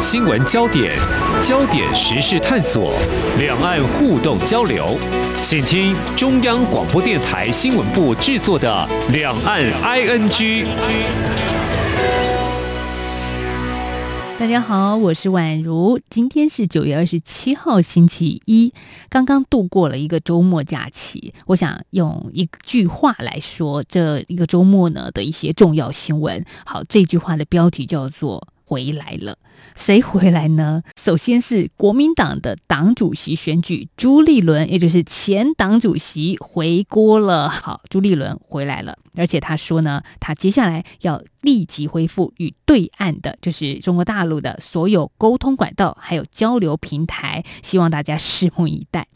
新闻焦点，焦点时事探索，两岸互动交流，请听中央广播电台新闻部制作的《两岸 ING》。大家好，我是宛如。今天是九月二十七号，星期一，刚刚度过了一个周末假期。我想用一句话来说这一个周末呢的一些重要新闻。好，这句话的标题叫做“回来了”。谁回来呢？首先是国民党的党主席选举，朱立伦，也就是前党主席回国了。好，朱立伦回来了，而且他说呢，他接下来要立即恢复与对岸的，就是中国大陆的所有沟通管道，还有交流平台，希望大家拭目以待。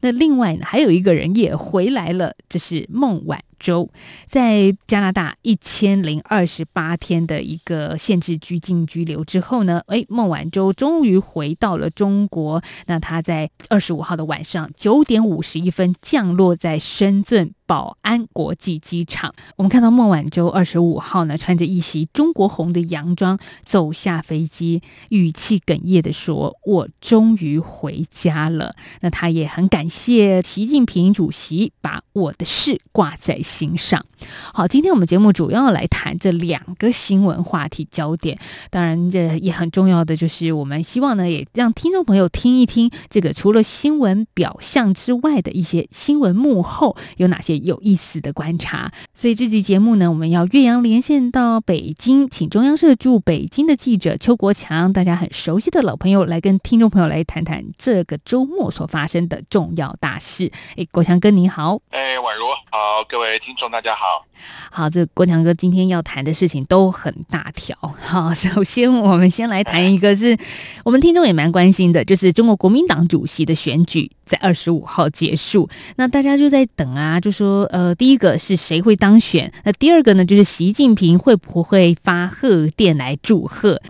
那另外呢，还有一个人也回来了，这是孟晚舟，在加拿大一千零二十八天的一个限制居禁拘留之后呢，诶，孟晚舟终于回到了中国。那他在二十五号的晚上九点五十一分降落在深圳。宝安国际机场，我们看到孟晚舟二十五号呢，穿着一袭中国红的洋装走下飞机，语气哽咽地说：“我终于回家了。”那他也很感谢习近平主席把我的事挂在心上。好，今天我们节目主要来谈这两个新闻话题焦点，当然这也很重要的就是我们希望呢，也让听众朋友听一听这个除了新闻表象之外的一些新闻幕后有哪些。有意思的观察，所以这期节目呢，我们要岳阳连线到北京，请中央社驻北京的记者邱国强，大家很熟悉的老朋友，来跟听众朋友来谈谈这个周末所发生的重要大事。哎，国强哥你好，哎，宛如好，各位听众大家好，好，这个、国强哥今天要谈的事情都很大条。好，首先我们先来谈一个是我们听众也蛮关心的，就是中国国民党主席的选举在二十五号结束，那大家就在等啊，就。说呃，第一个是谁会当选？那第二个呢，就是习近平会不会发贺电来祝贺？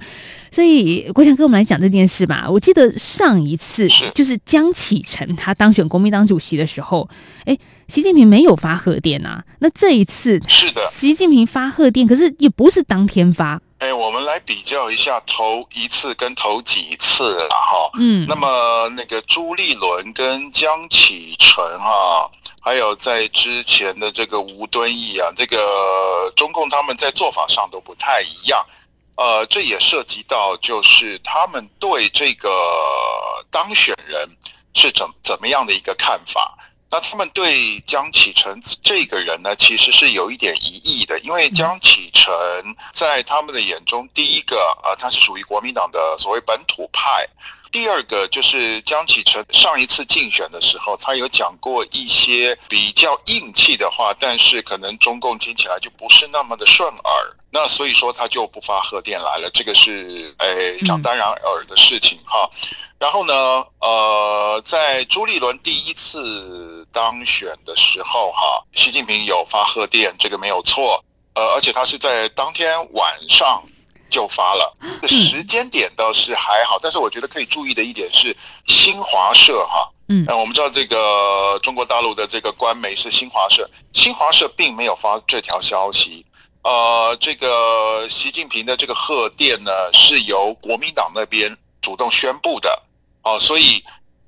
所以我想跟我们来讲这件事吧。我记得上一次就是江启臣他当选国民党主席的时候，哎，习近平没有发贺电啊。那这一次是的，习近平发贺电，可是也不是当天发。哎，我们来比较一下头一次跟头几次了哈。嗯，那么那个朱立伦跟江启臣哈。还有在之前的这个吴敦义啊，这个中共他们在做法上都不太一样，呃，这也涉及到就是他们对这个当选人是怎怎么样的一个看法。那他们对江启臣这个人呢，其实是有一点疑义的，因为江启臣在他们的眼中，第一个呃，他是属于国民党的所谓本土派。第二个就是江启臣上一次竞选的时候，他有讲过一些比较硬气的话，但是可能中共听起来就不是那么的顺耳，那所以说他就不发贺电来了，这个是诶讲当然耳的事情哈。然后呢，呃，在朱立伦第一次当选的时候哈，习近平有发贺电，这个没有错，呃，而且他是在当天晚上。就发了，时间点倒是还好，但是我觉得可以注意的一点是新华社哈，嗯，我们知道这个中国大陆的这个官媒是新华社，新华社并没有发这条消息，呃，这个习近平的这个贺电呢是由国民党那边主动宣布的，哦，所以。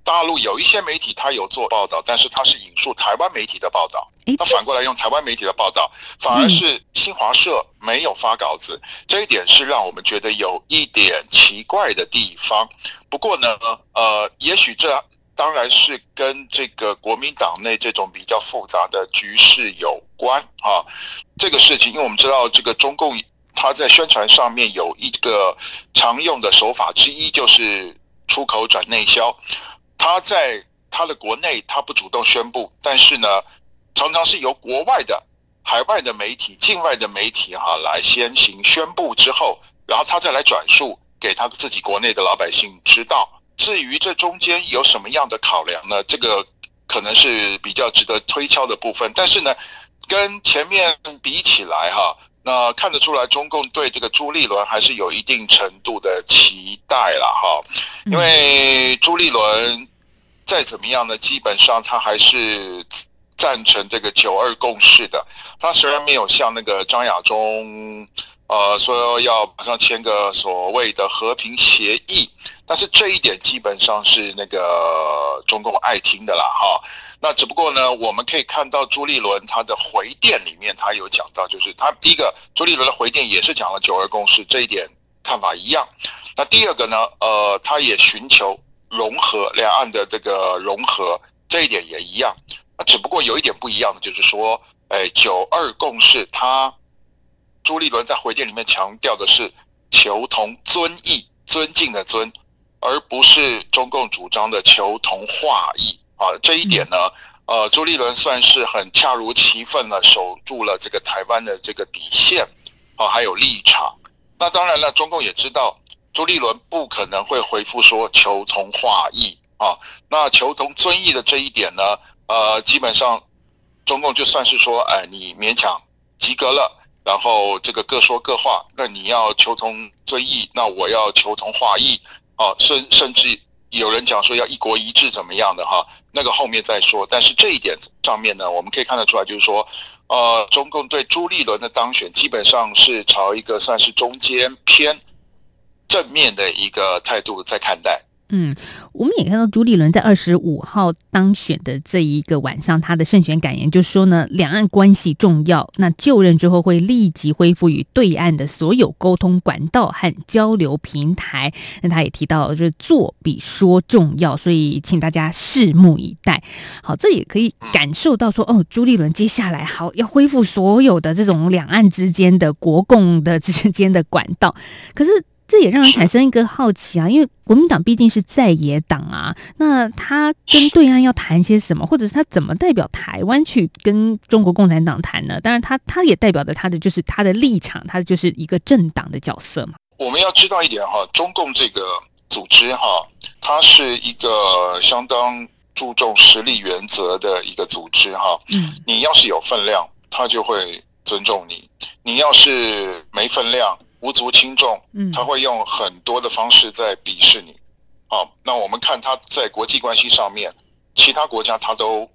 大陆有一些媒体，他有做报道，但是他是引述台湾媒体的报道。他反过来用台湾媒体的报道，反而是新华社没有发稿子，这一点是让我们觉得有一点奇怪的地方。不过呢，呃，也许这当然是跟这个国民党内这种比较复杂的局势有关啊。这个事情，因为我们知道，这个中共他在宣传上面有一个常用的手法之一，就是出口转内销。他在他的国内，他不主动宣布，但是呢，常常是由国外的、海外的媒体、境外的媒体哈来先行宣布之后，然后他再来转述给他自己国内的老百姓知道。至于这中间有什么样的考量呢？这个可能是比较值得推敲的部分。但是呢，跟前面比起来哈，那看得出来中共对这个朱立伦还是有一定程度的期待了哈，因为朱立伦。再怎么样呢？基本上他还是赞成这个九二共识的。他虽然没有像那个张亚中呃，说要马上签个所谓的和平协议，但是这一点基本上是那个中共爱听的啦，哈。那只不过呢，我们可以看到朱立伦他的回电里面，他有讲到，就是他第一个朱立伦的回电也是讲了九二共识这一点看法一样。那第二个呢，呃，他也寻求融合两岸的这个融合这一点也一样。那只不过有一点不一样的就是说，哎，九二共识他。朱立伦在回电里面强调的是求同尊义，尊敬的尊，而不是中共主张的求同化异啊。这一点呢，呃，朱立伦算是很恰如其分的守住了这个台湾的这个底线啊，还有立场。那当然了，中共也知道朱立伦不可能会回复说求同化异啊。那求同尊异的这一点呢，呃，基本上中共就算是说，哎，你勉强及格了。然后这个各说各话，那你要求同尊异，那我要求同化异，啊，甚甚至有人讲说要一国一制怎么样的哈，那个后面再说。但是这一点上面呢，我们可以看得出来，就是说，呃，中共对朱立伦的当选基本上是朝一个算是中间偏正面的一个态度在看待。嗯，我们也看到朱立伦在二十五号当选的这一个晚上，他的胜选感言就说呢，两岸关系重要，那就任之后会立即恢复与对岸的所有沟通管道和交流平台。那他也提到，就是做比说重要，所以请大家拭目以待。好，这也可以感受到说，哦，朱立伦接下来好要恢复所有的这种两岸之间的国共的之间的管道，可是。这也让人产生一个好奇啊，因为国民党毕竟是在野党啊，那他跟对岸要谈些什么，或者是他怎么代表台湾去跟中国共产党谈呢？当然他，他他也代表着他的就是他的立场，他就是一个政党的角色嘛。我们要知道一点哈，中共这个组织哈，它是一个相当注重实力原则的一个组织哈。嗯，你要是有分量，他就会尊重你；你要是没分量。无足轻重，他会用很多的方式在鄙视你。啊，那我们看他在国际关系上面，其他国家他都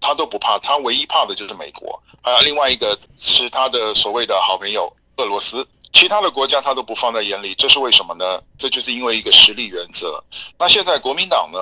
他都不怕，他唯一怕的就是美国，还有另外一个是他的所谓的好朋友俄罗斯，其他的国家他都不放在眼里，这是为什么呢？这就是因为一个实力原则。那现在国民党呢？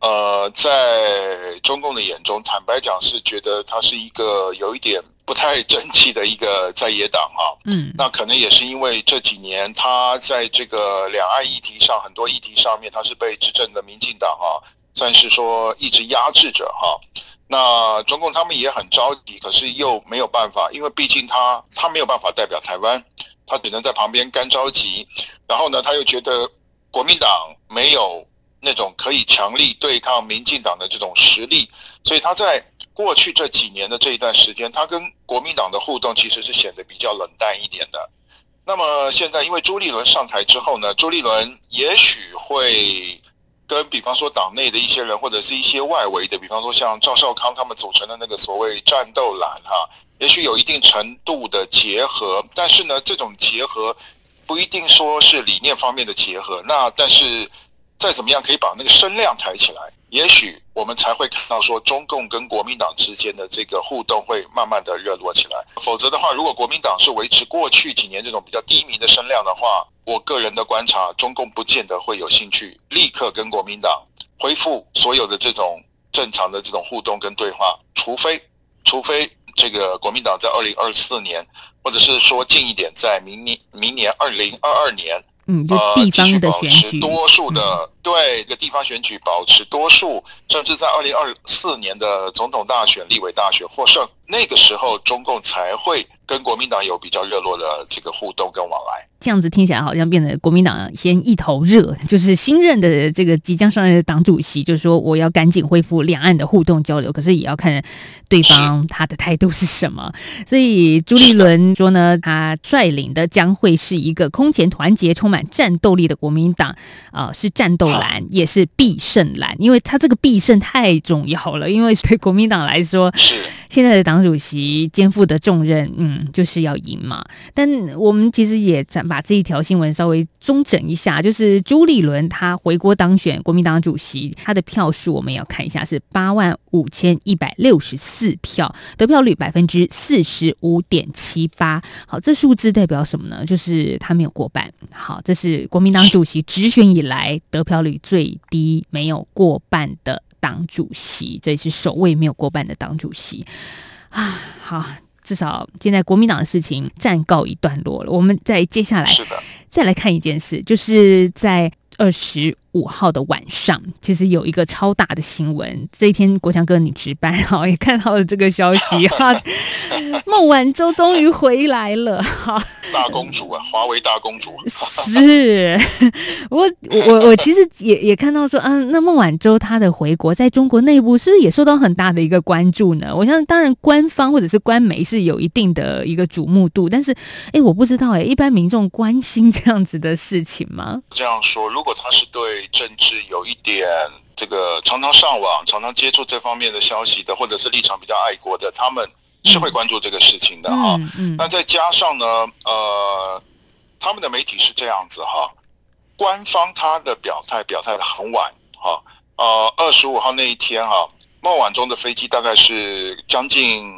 呃，在中共的眼中，坦白讲是觉得他是一个有一点。不太争气的一个在野党哈，嗯，那可能也是因为这几年他在这个两岸议题上很多议题上面，他是被执政的民进党啊，算是说一直压制着哈。那中共他们也很着急，可是又没有办法，因为毕竟他他没有办法代表台湾，他只能在旁边干着急。然后呢，他又觉得国民党没有那种可以强力对抗民进党的这种实力，所以他在。过去这几年的这一段时间，他跟国民党的互动其实是显得比较冷淡一点的。那么现在，因为朱立伦上台之后呢，朱立伦也许会跟比方说党内的一些人，或者是一些外围的，比方说像赵少康他们组成的那个所谓战斗蓝哈，也许有一定程度的结合。但是呢，这种结合不一定说是理念方面的结合。那但是再怎么样，可以把那个声量抬起来。也许我们才会看到说，中共跟国民党之间的这个互动会慢慢的热络起来。否则的话，如果国民党是维持过去几年这种比较低迷的声量的话，我个人的观察，中共不见得会有兴趣立刻跟国民党恢复所有的这种正常的这种互动跟对话，除非，除非这个国民党在二零二四年，或者是说近一点，在明年明年二零二二年。嗯，就地方的选举，多数的、嗯、对一个地方选举保持多数，甚至在二零二四年的总统大选、立委大选获胜，那个时候中共才会跟国民党有比较热络的这个互动跟往来。这样子听起来好像变得国民党先一头热，就是新任的这个即将上任的党主席，就是说我要赶紧恢复两岸的互动交流，可是也要看对方他的态度是什么。所以朱立伦说呢，他率领的将会是一个空前团结、充满战斗力的国民党啊、是战斗蓝也是必胜蓝，因为他这个必胜太重要了，因为对国民党来说，是现在的党主席肩负的重任，嗯，就是要赢嘛。但我们其实也把这一条新闻稍微中整一下，就是朱立伦他回国当选国民党主席，他的票数我们要看一下是八万五千一百六十四票，得票率百分之四十五点七八。好，这数字代表什么呢？就是他没有过半。好，这是国民党主席直选以来得票率最低、没有过半的党主席，这也是首位没有过半的党主席啊。好，至少现在国民党的事情暂告一段落了。我们再接下来再来看一件事，就是在二十五号的晚上，其实有一个超大的新闻。这一天，国强哥你值班 哈，也看到了这个消息 哈。孟晚舟终于回来了哈。大公主啊，华为大公主。是我我我其实也也看到说，嗯，那孟晚舟她的回国，在中国内部是不是也受到很大的一个关注呢？我相信，当然官方或者是官媒是有一定的一个瞩目度，但是，哎，我不知道哎，一般民众关心这样子的事情吗？这样说，如果他是对政治有一点这个常常上网、常常接触这方面的消息的，或者是立场比较爱国的，他们。是会关注这个事情的哈，嗯。嗯、那再加上呢，呃，他们的媒体是这样子哈，官方他的表态表态的很晚哈，呃，二十五号那一天哈，孟晚舟的飞机大概是将近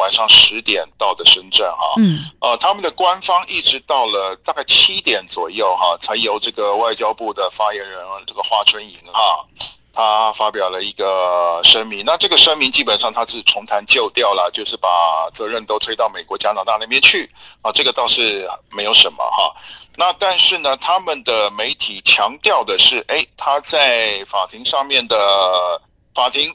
晚上十点到的深圳哈，嗯，呃，他们的官方一直到了大概七点左右哈，才由这个外交部的发言人这个华春莹哈。他发表了一个声明，那这个声明基本上他是重弹旧调了，就是把责任都推到美国、加拿大那边去啊，这个倒是没有什么哈。那但是呢，他们的媒体强调的是，哎，他在法庭上面的法庭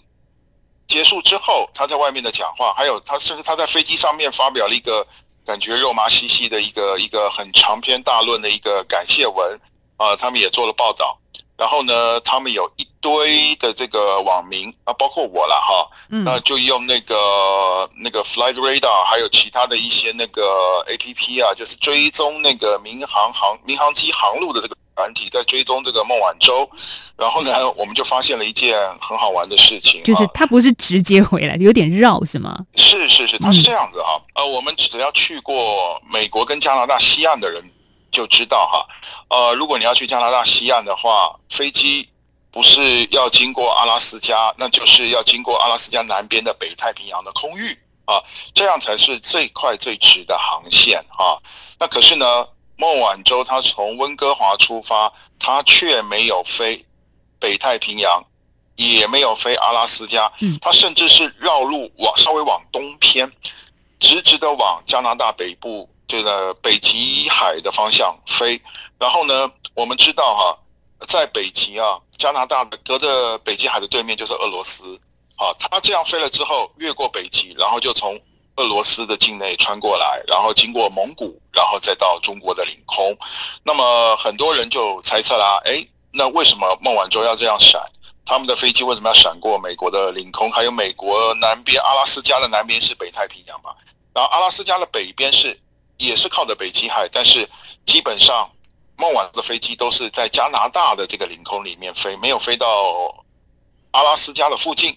结束之后，他在外面的讲话，还有他甚至他在飞机上面发表了一个感觉肉麻兮兮的一个一个很长篇大论的一个感谢文啊，他们也做了报道。然后呢，他们有一堆的这个网民啊，包括我了哈，那就用那个那个 Flight Radar，还有其他的一些那个 APP 啊，就是追踪那个民航航民航机航路的这个软体，在追踪这个孟晚舟。然后呢，我们就发现了一件很好玩的事情，就是他不是直接回来，有点绕是吗？是是是，他是这样子哈，呃，我们只要去过美国跟加拿大西岸的人。就知道哈，呃，如果你要去加拿大西岸的话，飞机不是要经过阿拉斯加，那就是要经过阿拉斯加南边的北太平洋的空域啊，这样才是最快最直的航线啊。那可是呢，孟晚舟他从温哥华出发，他却没有飞北太平洋，也没有飞阿拉斯加，他甚至是绕路往稍微往东偏，直直的往加拿大北部。这个北极海的方向飞，然后呢，我们知道哈，在北极啊，加拿大的隔着北极海的对面就是俄罗斯，啊，他这样飞了之后，越过北极，然后就从俄罗斯的境内穿过来，然后经过蒙古，然后再到中国的领空。那么很多人就猜测啦，哎，那为什么孟晚舟要这样闪？他们的飞机为什么要闪过美国的领空？还有美国南边阿拉斯加的南边是北太平洋嘛？然后阿拉斯加的北边是。也是靠着北极海，但是基本上孟晚舟的飞机都是在加拿大的这个领空里面飞，没有飞到阿拉斯加的附近。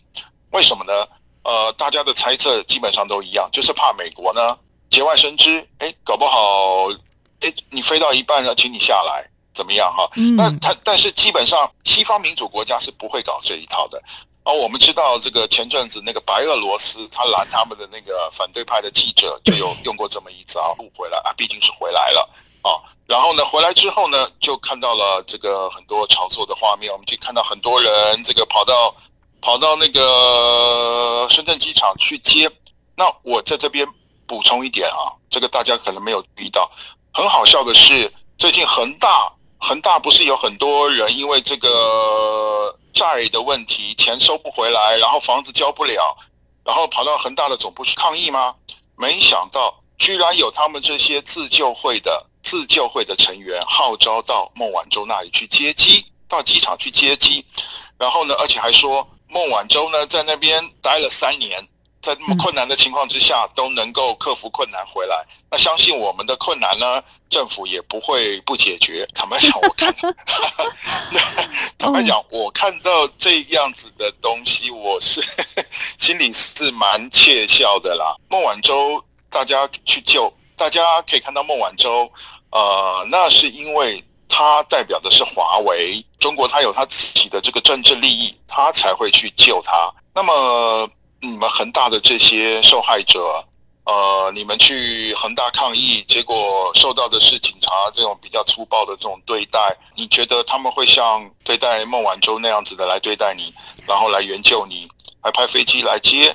为什么呢？呃，大家的猜测基本上都一样，就是怕美国呢节外生枝，哎，搞不好，哎，你飞到一半要请你下来，怎么样哈？那他但是基本上西方民主国家是不会搞这一套的。哦，我们知道这个前阵子那个白俄罗斯，他拦他们的那个反对派的记者，就有用过这么一招，不回来啊，毕竟是回来了啊。然后呢，回来之后呢，就看到了这个很多炒作的画面，我们就看到很多人这个跑到跑到那个深圳机场去接。那我在这边补充一点啊，这个大家可能没有注意到，很好笑的是，最近恒大恒大不是有很多人因为这个。债的问题，钱收不回来，然后房子交不了，然后跑到恒大的总部去抗议吗？没想到，居然有他们这些自救会的自救会的成员号召到孟晚舟那里去接机，到机场去接机，然后呢，而且还说孟晚舟呢在那边待了三年，在那么困难的情况之下，都能够克服困难回来。那相信我们的困难呢，政府也不会不解决。坦白讲，我看，坦白讲，我看到这样子的东西，我是 心里是蛮窃笑的啦。孟晚舟，大家去救，大家可以看到孟晚舟，呃，那是因为他代表的是华为，中国他有他自己的这个政治利益，他才会去救他。那么。你们恒大的这些受害者，呃，你们去恒大抗议，结果受到的是警察这种比较粗暴的这种对待，你觉得他们会像对待孟晚舟那样子的来对待你，然后来援救你，还派飞机来接？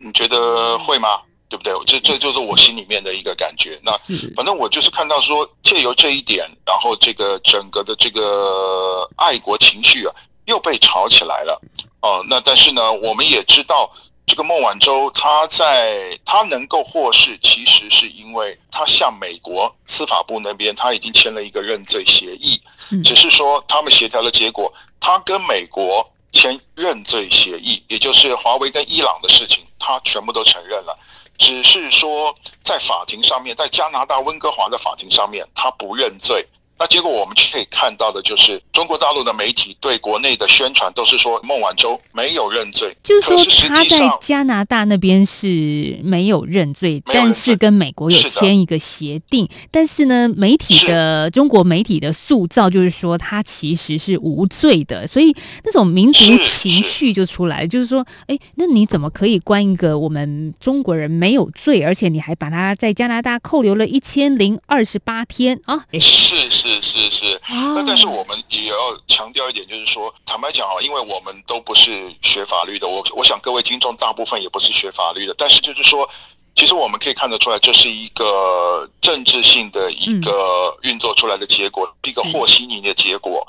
你觉得会吗？对不对？这这就是我心里面的一个感觉。那反正我就是看到说，借由这一点，然后这个整个的这个爱国情绪啊，又被炒起来了。哦、呃，那但是呢，我们也知道。这个孟晚舟，他在他能够获释，其实是因为他向美国司法部那边他已经签了一个认罪协议，只是说他们协调的结果，他跟美国签认罪协议，也就是华为跟伊朗的事情，他全部都承认了，只是说在法庭上面，在加拿大温哥华的法庭上面，他不认罪。那结果我们可以看到的就是，中国大陆的媒体对国内的宣传都是说孟晚舟没有认罪，就是说他在加拿大那边是没有认罪，但是跟美国有签一个协定。但是呢，媒体的中国媒体的塑造就是说他其实是无罪的，所以那种民族情绪就出来了，就是说，哎，那你怎么可以关一个我们中国人没有罪，而且你还把他在加拿大扣留了一千零二十八天啊？是是。是是是，那但是我们也要强调一点，就是说，坦白讲啊，因为我们都不是学法律的，我我想各位听众大部分也不是学法律的，但是就是说，其实我们可以看得出来，这是一个政治性的一个运作出来的结果，一个和稀泥的结果。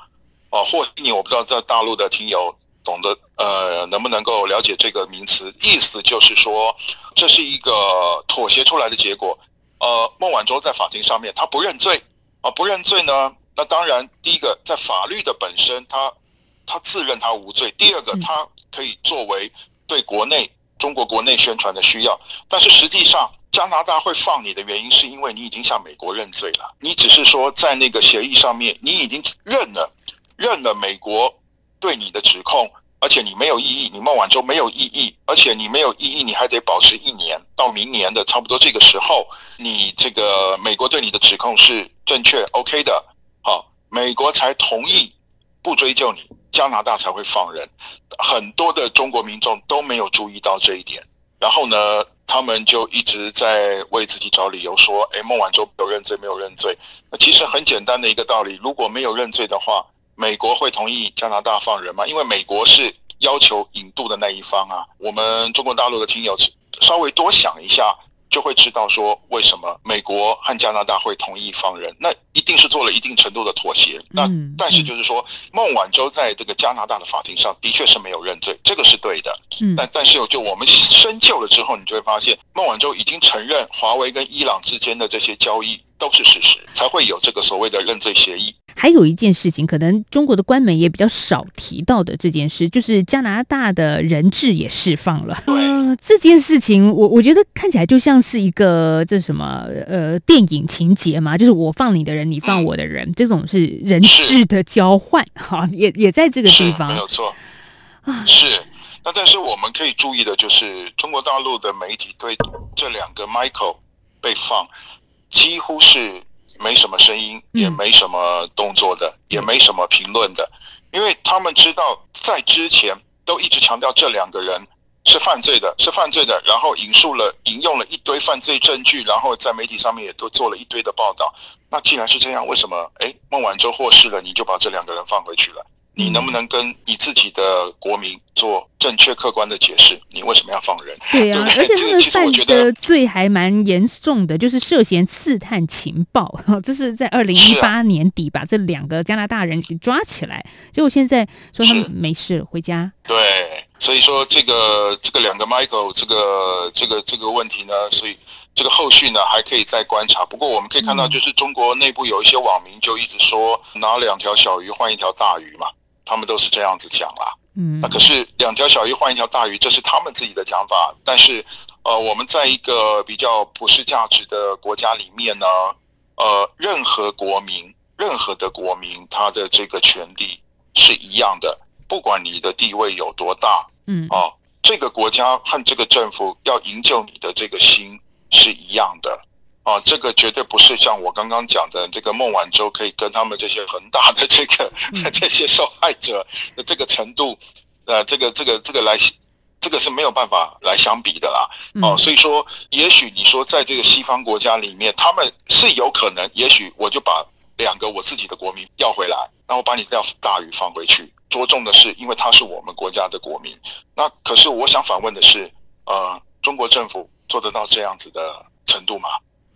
哦，和稀泥，我不知道在大陆的听友懂得呃能不能够了解这个名词，意思就是说，这是一个妥协出来的结果。呃，孟晚舟在法庭上面，他不认罪。啊，不认罪呢？那当然，第一个在法律的本身，他他自认他无罪；第二个，他可以作为对国内中国国内宣传的需要。但是实际上，加拿大会放你的原因，是因为你已经向美国认罪了。你只是说在那个协议上面，你已经认了认了美国对你的指控。而且你没有异议，你孟晚舟没有异议，而且你没有异议，你还得保持一年到明年的差不多这个时候，你这个美国对你的指控是正确 OK 的，好，美国才同意不追究你，加拿大才会放人。很多的中国民众都没有注意到这一点，然后呢，他们就一直在为自己找理由说，哎，孟晚舟没有认罪，没有认罪。那其实很简单的一个道理，如果没有认罪的话。美国会同意加拿大放人吗？因为美国是要求引渡的那一方啊。我们中国大陆的听友稍微多想一下，就会知道说为什么美国和加拿大会同意放人。那一定是做了一定程度的妥协。那但是就是说，孟晚舟在这个加拿大的法庭上的确是没有认罪，这个是对的。但但是就我们深究了之后，你就会发现，孟晚舟已经承认华为跟伊朗之间的这些交易都是事实，才会有这个所谓的认罪协议。还有一件事情，可能中国的官媒也比较少提到的这件事，就是加拿大的人质也释放了。呃，这件事情我我觉得看起来就像是一个这什么呃电影情节嘛，就是我放你的人，你放我的人，嗯、这种是人质的交换 哈，也也在这个地方没有错啊。是，那但是我们可以注意的就是，中国大陆的媒体对这两个 Michael 被放几乎是。没什么声音，也没什么动作的，也没什么评论的，因为他们知道在之前都一直强调这两个人是犯罪的，是犯罪的，然后引述了、引用了一堆犯罪证据，然后在媒体上面也都做了一堆的报道。那既然是这样，为什么哎孟晚舟获释了，你就把这两个人放回去了？你能不能跟你自己的国民做正确客观的解释？你为什么要放人？对呀、啊，而且他们犯的罪还蛮严重的，就是涉嫌刺探情报。这是在二零一八年底把这两个加拿大人给抓起来，结果现在说他们没事回家。对，所以说这个这个两个 Michael 这个这个这个问题呢，所以。这个后续呢还可以再观察，不过我们可以看到，就是中国内部有一些网民就一直说拿两条小鱼换一条大鱼嘛，他们都是这样子讲啦。嗯，那可是两条小鱼换一条大鱼，这是他们自己的讲法。但是，呃，我们在一个比较普世价值的国家里面呢，呃，任何国民，任何的国民，他的这个权利是一样的，不管你的地位有多大，嗯，啊，这个国家和这个政府要营救你的这个心是一样的。啊，这个绝对不是像我刚刚讲的这个孟晚舟可以跟他们这些恒大的这个、嗯、这些受害者的这个程度，呃，这个这个这个来，这个是没有办法来相比的啦。哦、啊，所以说，也许你说在这个西方国家里面，他们是有可能，也许我就把两个我自己的国民要回来，然后把你这条大鱼放回去。着重的是，因为他是我们国家的国民。那可是我想反问的是，呃，中国政府做得到这样子的程度吗？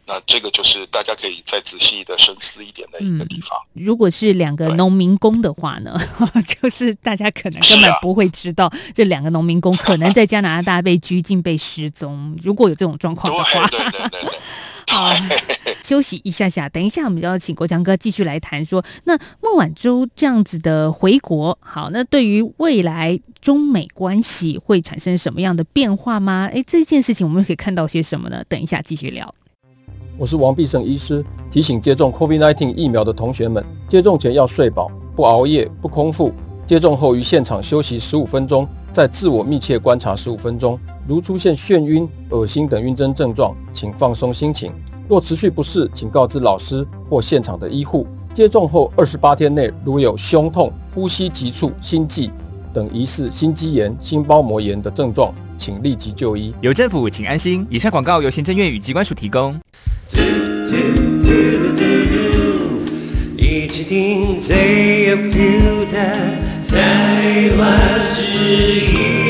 那这个就是大家可以再仔细的深思一点的一个地方。嗯、如果是两个农民工的话呢，就是大家可能根本不会知道这两个农民工可能在加拿大被拘禁、被失踪。如果有这种状况的话，对对对对，对。好，休息一下下，等一下我们就要请国强哥继续来谈说，那孟晚舟这样子的回国，好，那对于未来中美关系会产生什么样的变化吗？哎，这件事情我们可以看到些什么呢？等一下继续聊。我是王必胜医师，提醒接种 COVID-19 疫苗的同学们，接种前要睡饱，不熬夜，不空腹。接种后于现场休息十五分钟，再自我密切观察十五分钟。如出现眩晕、恶心等晕针症状，请放松心情。若持续不适，请告知老师或现场的医护。接种后二十八天内，如有胸痛、呼吸急促、心悸等疑似心肌炎、心包膜炎的症状，请立即就医。有政府，请安心。以上广告由行政院与机关署提供。一起听最有 feel 的台湾之音。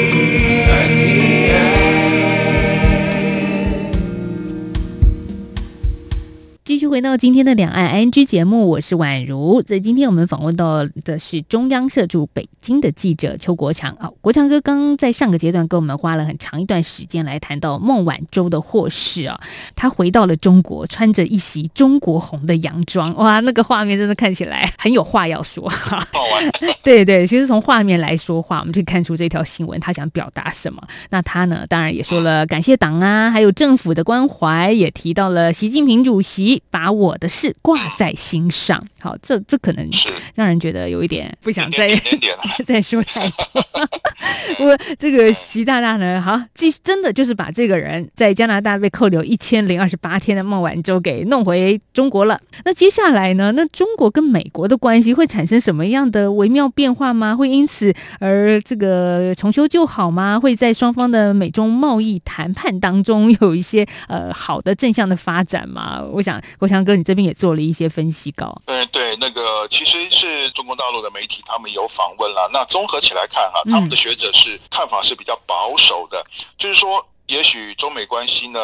继续回到今天的两岸 ING 节目，我是宛如。在今天我们访问到的是中央社驻北京的记者邱国强。哦，国强哥刚在上个阶段跟我们花了很长一段时间来谈到孟晚舟的获释啊，他回到了中国，穿着一袭中国红的洋装，哇，那个画面真的看起来很有话要说哈。对对，其实从画面来说话，我们就看出这条新闻他想表达什么。那他呢，当然也说了感谢党啊，还有政府的关怀，也提到了习近平主席。把我的事挂在心上，好，这这可能让人觉得有一点不想再 再说太多。不过这个习大大呢，好，继真的就是把这个人在加拿大被扣留一千零二十八天的孟晚舟给弄回中国了。那接下来呢？那中国跟美国的关系会产生什么样的微妙变化吗？会因此而这个重修旧好吗？会在双方的美中贸易谈判当中有一些呃好的正向的发展吗？我想。国强哥，你这边也做了一些分析稿。嗯，对，那个其实是中国大陆的媒体，他们有访问了。那综合起来看哈，他们的学者是看法是比较保守的，嗯、就是说，也许中美关系呢，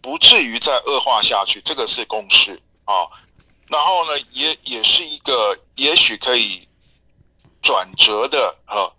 不至于再恶化下去，这个是共识啊。然后呢，也也是一个也许可以转折的啊，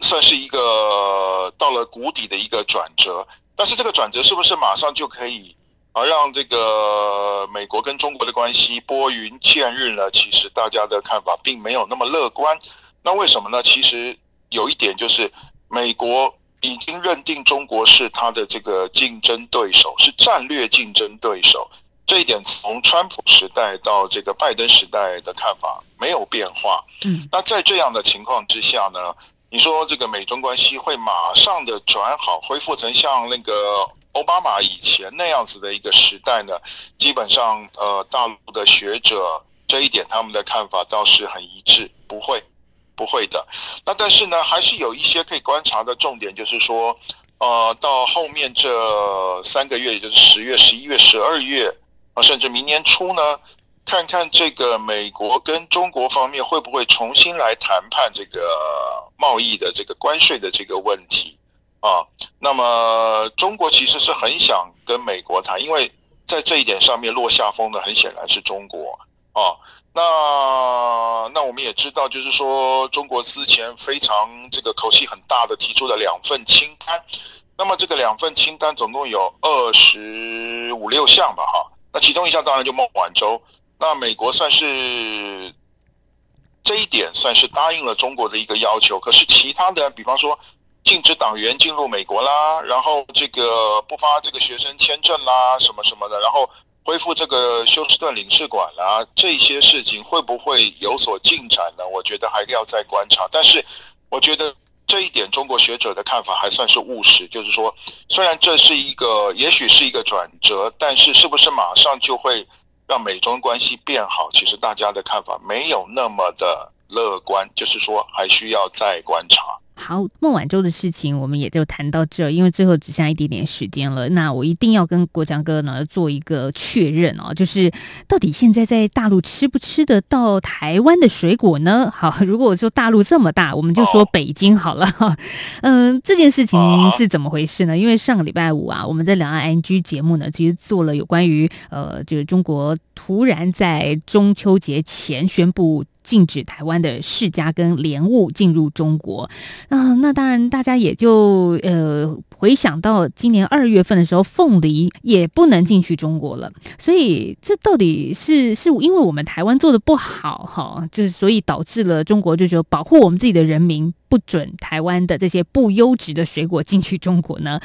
算是一个到了谷底的一个转折。但是这个转折是不是马上就可以？而让这个美国跟中国的关系拨云见日呢？其实大家的看法并没有那么乐观。那为什么呢？其实有一点就是，美国已经认定中国是他的这个竞争对手，是战略竞争对手。这一点从川普时代到这个拜登时代的看法没有变化。嗯，那在这样的情况之下呢，你说这个美中关系会马上的转好，恢复成像那个？奥巴马以前那样子的一个时代呢，基本上呃，大陆的学者这一点他们的看法倒是很一致，不会，不会的。那但是呢，还是有一些可以观察的重点，就是说，呃，到后面这三个月，也就是十月、十一月、十二月啊，甚至明年初呢，看看这个美国跟中国方面会不会重新来谈判这个贸易的这个关税的这个问题。啊，那么中国其实是很想跟美国谈，因为在这一点上面落下风的很显然是中国啊。那那我们也知道，就是说中国之前非常这个口气很大的提出了两份清单，那么这个两份清单总共有二十五六项吧，哈。那其中一项当然就孟晚舟，那美国算是这一点算是答应了中国的一个要求。可是其他的，比方说禁止党员进入美国啦，然后这个不发这个学生签证啦，什么什么的，然后恢复这个休斯顿领事馆啦，这些事情会不会有所进展呢？我觉得还要再观察。但是我觉得。这一点，中国学者的看法还算是务实，就是说，虽然这是一个，也许是一个转折，但是是不是马上就会让美中关系变好？其实大家的看法没有那么的乐观，就是说，还需要再观察。好，孟晚舟的事情我们也就谈到这，因为最后只剩下一点点时间了。那我一定要跟国强哥呢做一个确认哦，就是到底现在在大陆吃不吃得到台湾的水果呢？好，如果说大陆这么大，我们就说北京好了。嗯、呃，这件事情是怎么回事呢？因为上个礼拜五啊，我们在两岸 ING 节目呢，其实做了有关于呃，就是中国突然在中秋节前宣布。禁止台湾的释迦跟莲雾进入中国，啊，那当然大家也就呃回想到今年二月份的时候，凤梨也不能进去中国了。所以这到底是是因为我们台湾做的不好哈，就是所以导致了中国就说保护我们自己的人民，不准台湾的这些不优质的水果进去中国呢？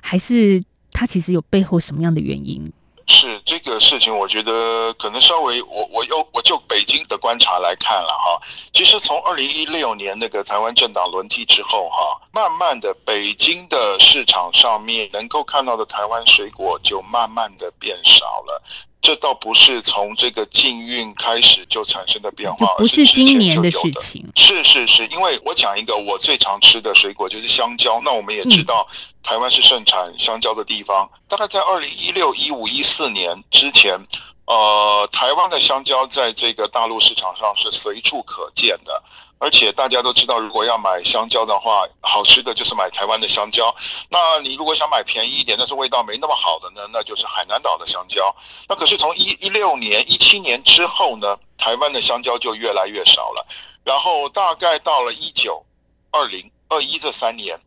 还是它其实有背后什么样的原因？是这个事情，我觉得可能稍微我我又我就北京的观察来看了哈。其实从二零一六年那个台湾政党轮替之后哈，慢慢的北京的市场上面能够看到的台湾水果就慢慢的变少了。这倒不是从这个禁运开始就产生的变化，不是今年的事情。是是是，因为我讲一个我最常吃的水果就是香蕉。那我们也知道，台湾是盛产香蕉的地方。大概在二零一六、一五、一四年之前，呃，台湾的香蕉在这个大陆市场上是随处可见的。而且大家都知道，如果要买香蕉的话，好吃的就是买台湾的香蕉。那你如果想买便宜一点，但是味道没那么好的呢，那就是海南岛的香蕉。那可是从一一六年、一七年之后呢，台湾的香蕉就越来越少了。然后大概到了一九、二零、二一这三年，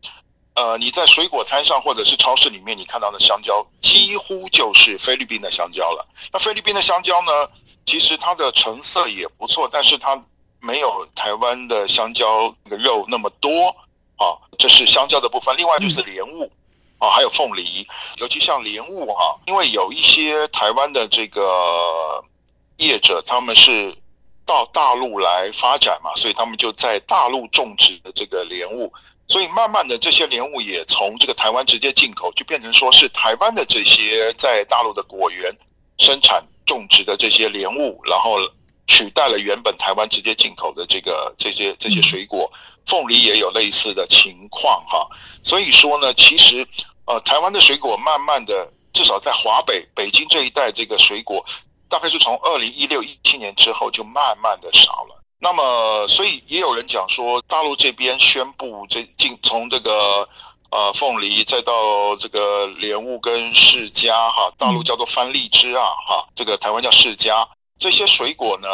呃，你在水果摊上或者是超市里面，你看到的香蕉几乎就是菲律宾的香蕉了。那菲律宾的香蕉呢，其实它的成色也不错，但是它。没有台湾的香蕉的肉那么多啊，这是香蕉的部分。另外就是莲雾啊，还有凤梨，尤其像莲雾哈，因为有一些台湾的这个业者，他们是到大陆来发展嘛，所以他们就在大陆种植的这个莲雾，所以慢慢的这些莲雾也从这个台湾直接进口，就变成说是台湾的这些在大陆的果园生产种植的这些莲雾，然后。取代了原本台湾直接进口的这个这些这些水果，凤梨也有类似的情况哈。所以说呢，其实呃，台湾的水果慢慢的，至少在华北、北京这一带，这个水果大概是从二零一六一七年之后就慢慢的少了。那么，所以也有人讲说，大陆这边宣布这进从这个呃凤梨再到这个莲雾跟释迦哈，大陆叫做番荔枝啊哈，这个台湾叫释迦。这些水果呢，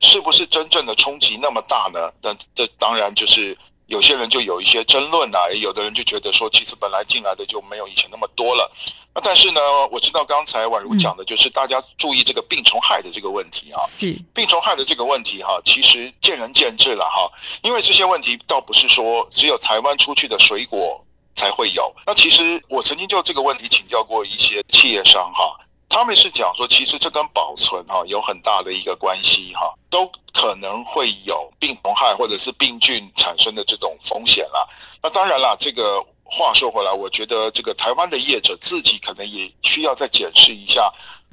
是不是真正的冲击那么大呢？那这当然就是有些人就有一些争论啊，有的人就觉得说，其实本来进来的就没有以前那么多了。那但是呢，我知道刚才宛如讲的就是大家注意这个病虫害的这个问题啊，是病虫害的这个问题哈，其实见仁见智了哈，因为这些问题倒不是说只有台湾出去的水果才会有。那其实我曾经就这个问题请教过一些企业商哈。他们是讲说，其实这跟保存哈有很大的一个关系哈，都可能会有病虫害或者是病菌产生的这种风险啦。那当然啦，这个话说回来，我觉得这个台湾的业者自己可能也需要再检视一下，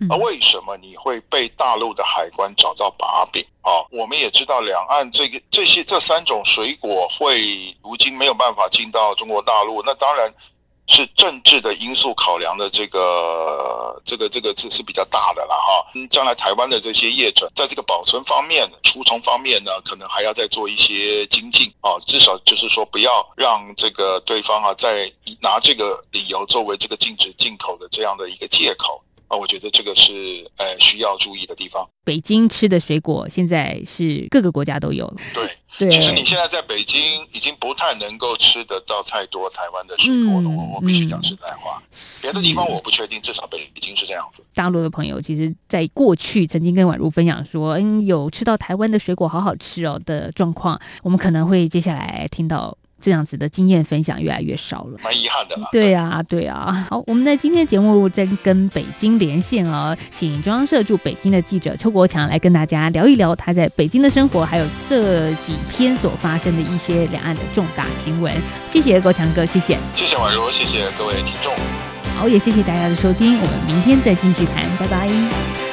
那为什么你会被大陆的海关找到把柄啊？我们也知道，两岸这个这些这三种水果会如今没有办法进到中国大陆，那当然。是政治的因素考量的，这个这个这个是是比较大的了哈。嗯，将来台湾的这些业者在这个保存方面、除虫方面呢，可能还要再做一些精进啊。至少就是说，不要让这个对方啊，再拿这个理由作为这个禁止进口的这样的一个借口啊。我觉得这个是呃需要注意的地方。北京吃的水果现在是各个国家都有了。对。对，其实你现在在北京已经不太能够吃得到太多台湾的水果了。我、嗯、我必须讲实在话，别的地方我不确定，至少北京是这样子。大陆的朋友其实，在过去曾经跟婉如分享说，嗯，有吃到台湾的水果好好吃哦的状况，我们可能会接下来听到。这样子的经验分享越来越少了，蛮遗憾的。对啊，对啊。好，我们在今天节目在跟北京连线哦，请中央社驻北京的记者邱国强来跟大家聊一聊他在北京的生活，还有这几天所发生的一些两岸的重大新闻。谢谢国强哥，谢谢。谢谢婉如，谢谢各位听众。好，也谢谢大家的收听，我们明天再继续谈，拜拜。